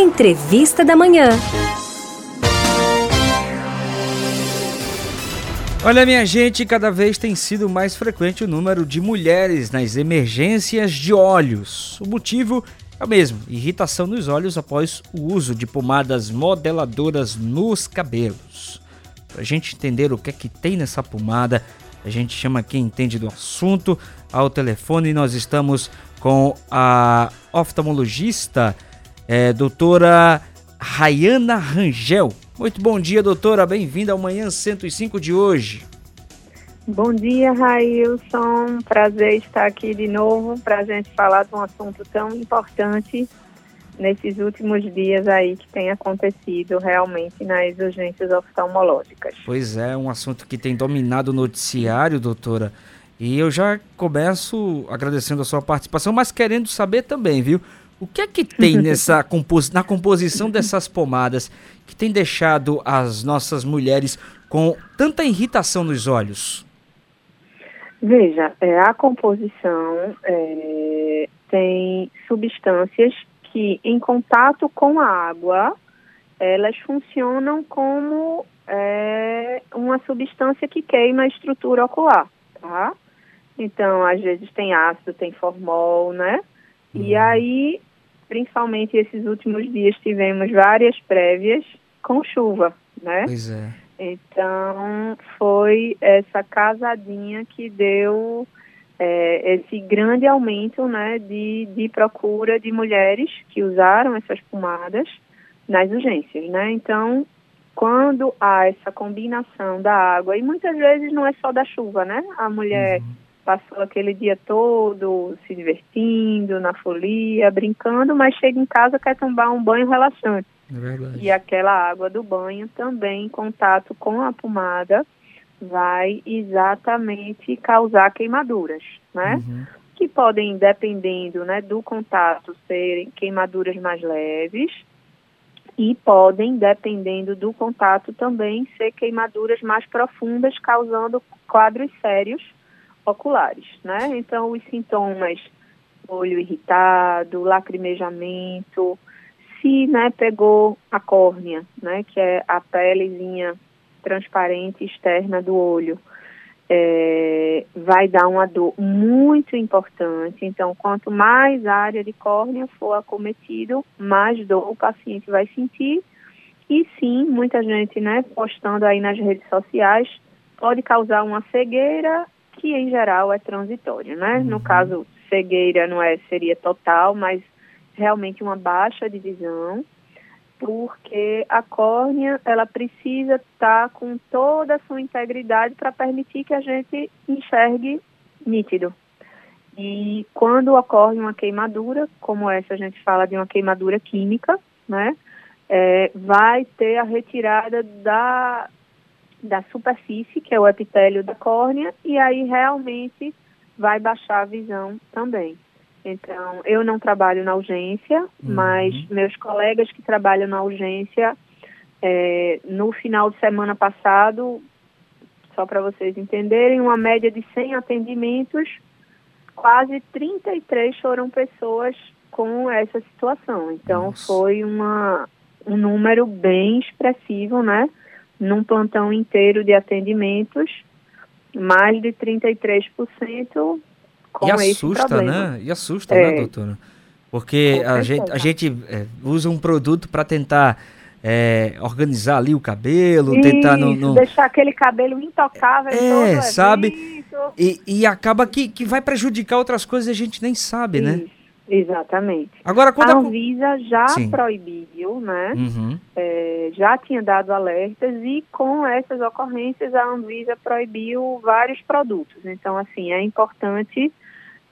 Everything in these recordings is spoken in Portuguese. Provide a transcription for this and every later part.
Entrevista da Manhã. Olha, minha gente, cada vez tem sido mais frequente o número de mulheres nas emergências de olhos. O motivo é o mesmo: irritação nos olhos após o uso de pomadas modeladoras nos cabelos. Para a gente entender o que é que tem nessa pomada, a gente chama quem entende do assunto ao telefone. Nós estamos com a oftalmologista é, doutora Rayana Rangel. Muito bom dia, doutora. Bem-vinda ao Manhã 105 de hoje. Bom dia, Railson. Prazer estar aqui de novo para a gente falar de um assunto tão importante nesses últimos dias aí que tem acontecido realmente nas urgências oftalmológicas. Pois é, um assunto que tem dominado o noticiário, doutora. E eu já começo agradecendo a sua participação, mas querendo saber também, viu? O que é que tem nessa compos na composição dessas pomadas que tem deixado as nossas mulheres com tanta irritação nos olhos? Veja, é, a composição é, tem substâncias que, em contato com a água, elas funcionam como é, uma substância que queima a estrutura ocular, tá? Então, às vezes tem ácido, tem formol, né? E uhum. aí, principalmente esses últimos dias, tivemos várias prévias com chuva, né? Pois é. Então, foi essa casadinha que deu é, esse grande aumento né, de, de procura de mulheres que usaram essas pomadas nas urgências, né? Então, quando há essa combinação da água, e muitas vezes não é só da chuva, né? A mulher uhum passou aquele dia todo se divertindo, na folia, brincando, mas chega em casa quer tomar um banho relaxante. É. E aquela água do banho também em contato com a pomada vai exatamente causar queimaduras, né? Uhum. Que podem, dependendo né, do contato, serem queimaduras mais leves e podem, dependendo do contato, também ser queimaduras mais profundas, causando quadros sérios oculares, né? Então, os sintomas, olho irritado, lacrimejamento, se, né, pegou a córnea, né, que é a pelezinha transparente externa do olho, é, vai dar uma dor muito importante. Então, quanto mais área de córnea for acometido, mais dor o paciente vai sentir. E sim, muita gente, né, postando aí nas redes sociais, pode causar uma cegueira que em geral é transitório, né? Uhum. No caso, cegueira não é seria total, mas realmente uma baixa de visão, porque a córnea ela precisa estar tá com toda a sua integridade para permitir que a gente enxergue nítido. E quando ocorre uma queimadura, como essa a gente fala de uma queimadura química, né? É, vai ter a retirada da, da superfície, que é o epitélio da córnea, e aí realmente vai baixar a visão também. Então, eu não trabalho na urgência, uhum. mas meus colegas que trabalham na urgência, é, no final de semana passado, só para vocês entenderem, uma média de 100 atendimentos, quase 33 foram pessoas com essa situação. Então, Nossa. foi uma, um número bem expressivo, né? Num plantão inteiro de atendimentos, mais de 33% com e assusta, né? E assusta, né, é. né, doutora? Porque a gente, a gente é, usa um produto para tentar é, organizar ali o cabelo, isso, tentar não, não, deixar aquele cabelo intocável. É, sabe? E, e acaba que, que vai prejudicar outras coisas e a gente nem sabe, isso. né? Exatamente. Agora, quando a Anvisa já Sim. proibiu, né? Uhum. É, já tinha dado alertas e com essas ocorrências a Anvisa proibiu vários produtos. Então, assim, é importante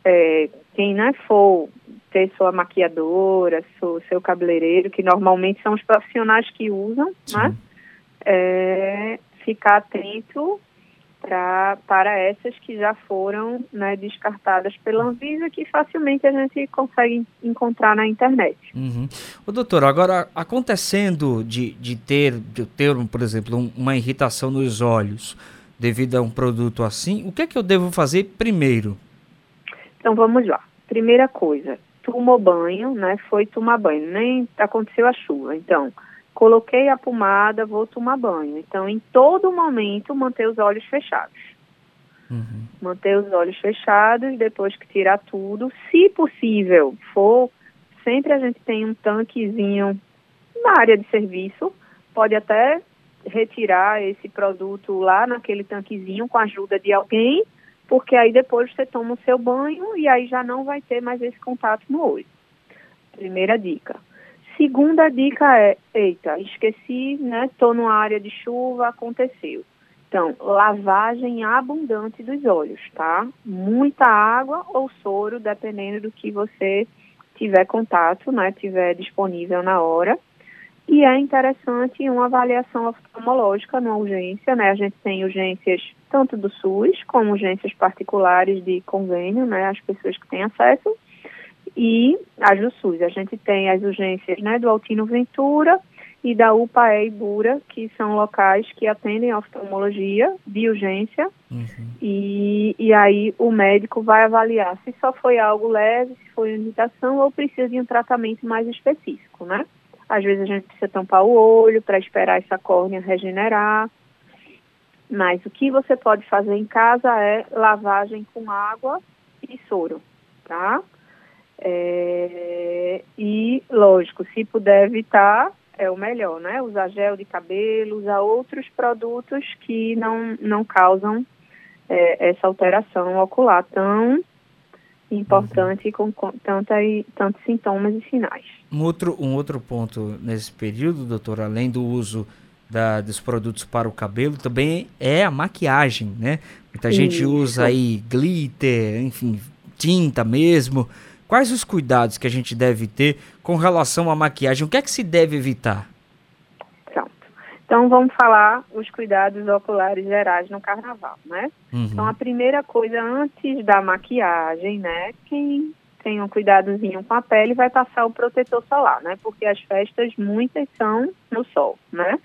é, quem não né, for ter sua maquiadora, seu, seu cabeleireiro, que normalmente são os profissionais que usam, né? É, ficar atento pra, para essas que já foram né, descartadas pela Anvisa, que facilmente a gente consegue encontrar na internet. Uhum. O doutor, agora acontecendo de, de ter, de ter, por exemplo, um, uma irritação nos olhos devido a um produto assim, o que é que eu devo fazer primeiro? Então vamos lá. Primeira coisa, tomou banho, né? Foi tomar banho, nem aconteceu a chuva. Então, coloquei a pomada, vou tomar banho. Então, em todo momento, manter os olhos fechados. Uhum. Manter os olhos fechados, depois que tirar tudo. Se possível, for, sempre a gente tem um tanquezinho na área de serviço, pode até retirar esse produto lá naquele tanquezinho com a ajuda de alguém, porque aí depois você toma o seu banho e aí já não vai ter mais esse contato no olho. Primeira dica. Segunda dica é, eita, esqueci, né? Tô numa área de chuva, aconteceu. Então, lavagem abundante dos olhos, tá? Muita água ou soro, dependendo do que você tiver contato, né? Tiver disponível na hora. E é interessante uma avaliação oftalmológica na urgência, né? A gente tem urgências tanto do SUS como urgências particulares de convênio, né? As pessoas que têm acesso e as do SUS. A gente tem as urgências, né? Do Altino Ventura e da UPAE e Bura, que são locais que atendem a oftalmologia de urgência. Uhum. E, e aí o médico vai avaliar se só foi algo leve, se foi uma irritação ou precisa de um tratamento mais específico, né? Às vezes a gente precisa tampar o olho para esperar essa córnea regenerar. Mas o que você pode fazer em casa é lavagem com água e soro, tá? É, e, lógico, se puder evitar, é o melhor, né? Usar gel de cabelo, usar outros produtos que não, não causam é, essa alteração ocular tão importante com, com tanta, tantos sintomas e sinais. Um outro, um outro ponto nesse período, doutor, além do uso da, dos produtos para o cabelo, também é a maquiagem, né? Muita Isso. gente usa aí glitter, enfim, tinta mesmo. Quais os cuidados que a gente deve ter com relação à maquiagem? O que é que se deve evitar? Então, vamos falar os cuidados oculares gerais no carnaval, né? Uhum. Então, a primeira coisa, antes da maquiagem, né? Quem tem um cuidadozinho com a pele vai passar o protetor solar, né? Porque as festas, muitas são no sol, né?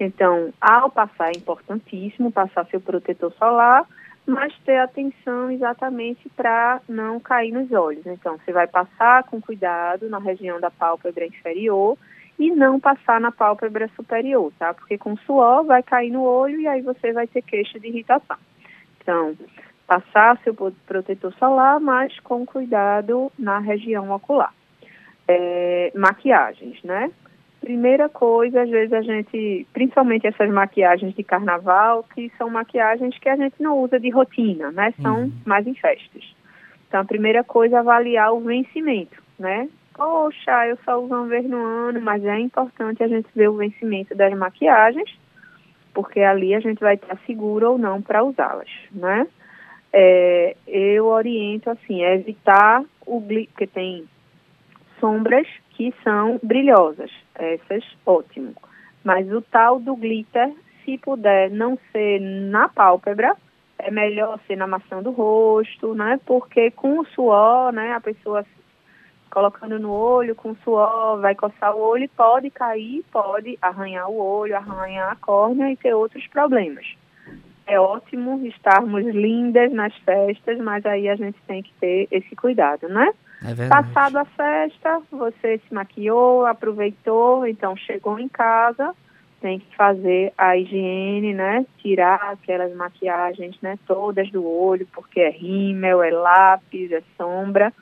Então, ao passar, é importantíssimo passar seu protetor solar, mas ter atenção exatamente para não cair nos olhos. Então, você vai passar com cuidado na região da pálpebra inferior, e não passar na pálpebra superior, tá? Porque com suor vai cair no olho e aí você vai ter queixa de irritação. Então, passar seu protetor solar, mas com cuidado na região ocular. É, maquiagens, né? Primeira coisa, às vezes a gente, principalmente essas maquiagens de carnaval, que são maquiagens que a gente não usa de rotina, né? São uhum. mais em festas. Então, a primeira coisa é avaliar o vencimento, né? poxa, eu só uso uma vez no ano, mas é importante a gente ver o vencimento das maquiagens, porque ali a gente vai estar seguro ou não para usá-las, né? É, eu oriento assim, é evitar o porque tem sombras que são brilhosas, essas ótimo. Mas o tal do glitter, se puder não ser na pálpebra, é melhor ser na maçã do rosto, né? Porque com o suor, né, a pessoa colocando no olho com suor, vai coçar o olho e pode cair, pode arranhar o olho, arranhar a córnea e ter outros problemas. É ótimo estarmos lindas nas festas, mas aí a gente tem que ter esse cuidado, né? É Passado a festa, você se maquiou, aproveitou, então chegou em casa, tem que fazer a higiene, né? Tirar aquelas maquiagens, né? Todas do olho, porque é rímel, é lápis, é sombra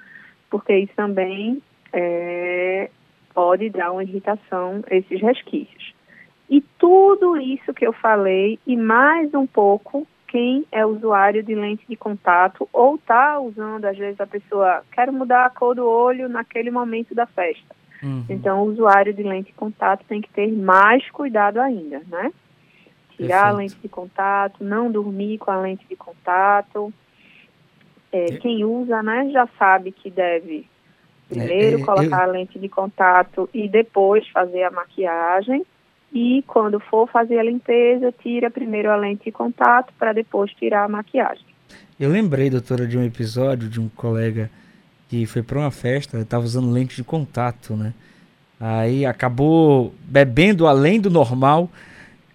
porque isso também é, pode dar uma irritação, esses resquícios. E tudo isso que eu falei, e mais um pouco, quem é usuário de lente de contato ou está usando, às vezes a pessoa quer mudar a cor do olho naquele momento da festa. Uhum. Então, o usuário de lente de contato tem que ter mais cuidado ainda, né? Tirar Perfeito. a lente de contato, não dormir com a lente de contato, é, quem usa, né, já sabe que deve primeiro é, é, colocar eu... a lente de contato e depois fazer a maquiagem. E quando for fazer a limpeza, tira primeiro a lente de contato para depois tirar a maquiagem. Eu lembrei, doutora, de um episódio de um colega que foi para uma festa, estava usando lente de contato, né? Aí acabou bebendo além do normal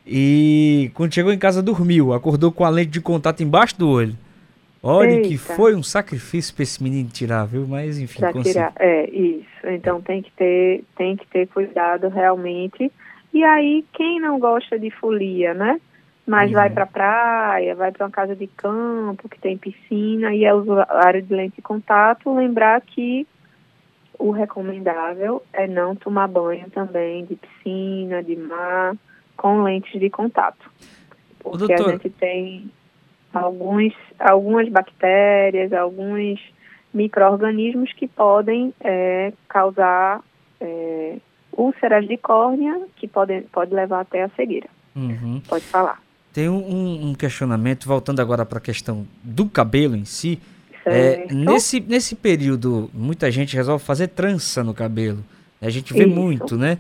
e quando chegou em casa dormiu, acordou com a lente de contato embaixo do olho. Olha Eita. que foi um sacrifício para esse menino tirar, viu? Mas enfim, pra tirar, é isso. Então tem que ter, tem que ter cuidado realmente. E aí quem não gosta de folia, né? Mas uhum. vai para praia, vai para uma casa de campo que tem piscina e é usuário de lente de contato, lembrar que o recomendável é não tomar banho também de piscina, de mar, com lentes de contato. Porque a gente tem alguns, algumas bactérias, alguns micro-organismos que podem é, causar é, úlceras de córnea, que podem pode levar até a cegueira. Uhum. Pode falar. Tem um, um questionamento, voltando agora para a questão do cabelo em si. É, nesse, nesse período, muita gente resolve fazer trança no cabelo. A gente vê Isso. muito, né?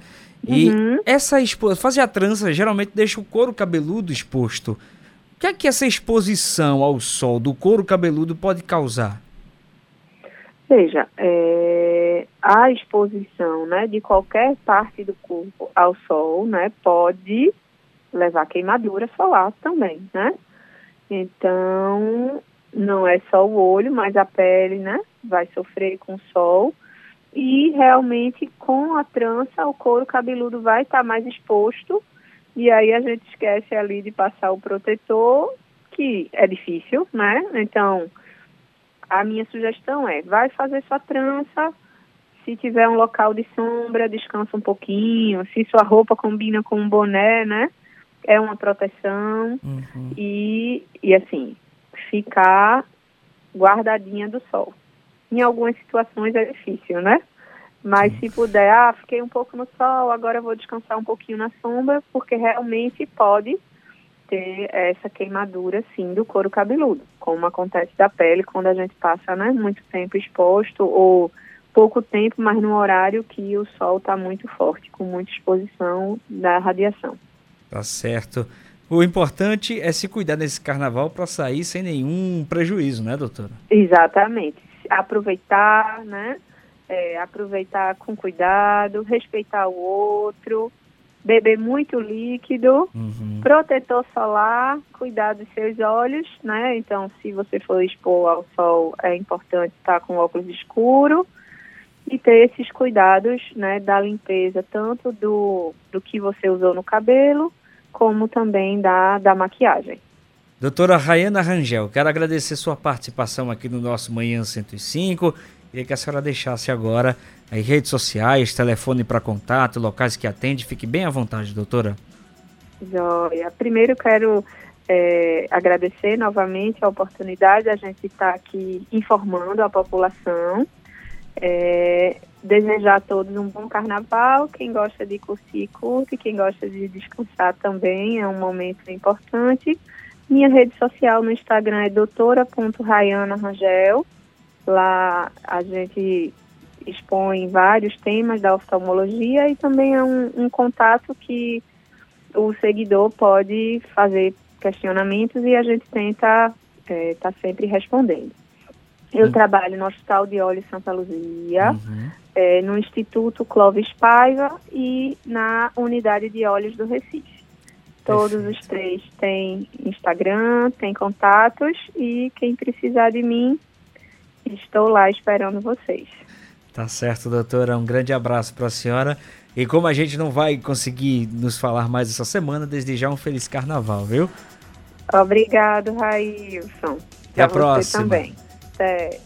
E uhum. essa fazer a trança geralmente deixa o couro cabeludo exposto. O que é que essa exposição ao sol do couro cabeludo pode causar? Veja, é, a exposição né, de qualquer parte do corpo ao sol né, pode levar a queimadura solar também, né? Então, não é só o olho, mas a pele, né, vai sofrer com o sol. E realmente, com a trança, o couro cabeludo vai estar tá mais exposto e aí a gente esquece ali de passar o protetor, que é difícil, né? Então, a minha sugestão é, vai fazer sua trança, se tiver um local de sombra, descansa um pouquinho, se sua roupa combina com um boné, né? É uma proteção uhum. e, e assim, ficar guardadinha do sol. Em algumas situações é difícil, né? Mas se puder, ah, fiquei um pouco no sol, agora vou descansar um pouquinho na sombra, porque realmente pode ter essa queimadura, sim, do couro cabeludo, como acontece da pele quando a gente passa, né, muito tempo exposto ou pouco tempo, mas no horário que o sol está muito forte, com muita exposição da radiação. Tá certo. O importante é se cuidar nesse carnaval para sair sem nenhum prejuízo, né, doutora? Exatamente. Aproveitar, né? é, aproveitar com cuidado, respeitar o outro, beber muito líquido, uhum. protetor solar, cuidar dos seus olhos, né? Então, se você for expor ao sol, é importante estar com óculos escuro e ter esses cuidados, né, da limpeza, tanto do, do que você usou no cabelo, como também da, da maquiagem. Doutora Rayana Rangel, quero agradecer sua participação aqui no nosso Manhã 105 Queria que a senhora deixasse agora as redes sociais, telefone para contato, locais que atende. Fique bem à vontade, doutora. Joia. Primeiro quero é, agradecer novamente a oportunidade. A gente estar tá aqui informando a população. É, desejar a todos um bom carnaval. Quem gosta de curtir, curte. Quem gosta de descansar também. É um momento importante. Minha rede social no Instagram é doutora.rayana.rangel. Lá a gente expõe vários temas da oftalmologia e também é um, um contato que o seguidor pode fazer questionamentos e a gente tenta estar é, tá sempre respondendo. Eu uhum. trabalho no Hospital de Olhos Santa Luzia, uhum. é, no Instituto Clóvis Paiva e na Unidade de Olhos do Recife. Todos Perfeito. os três têm Instagram, têm contatos e quem precisar de mim Estou lá esperando vocês. Tá certo, doutora. Um grande abraço para a senhora. E como a gente não vai conseguir nos falar mais essa semana, desde já um feliz carnaval, viu? Obrigado, Railson. Até a próxima. também. Até.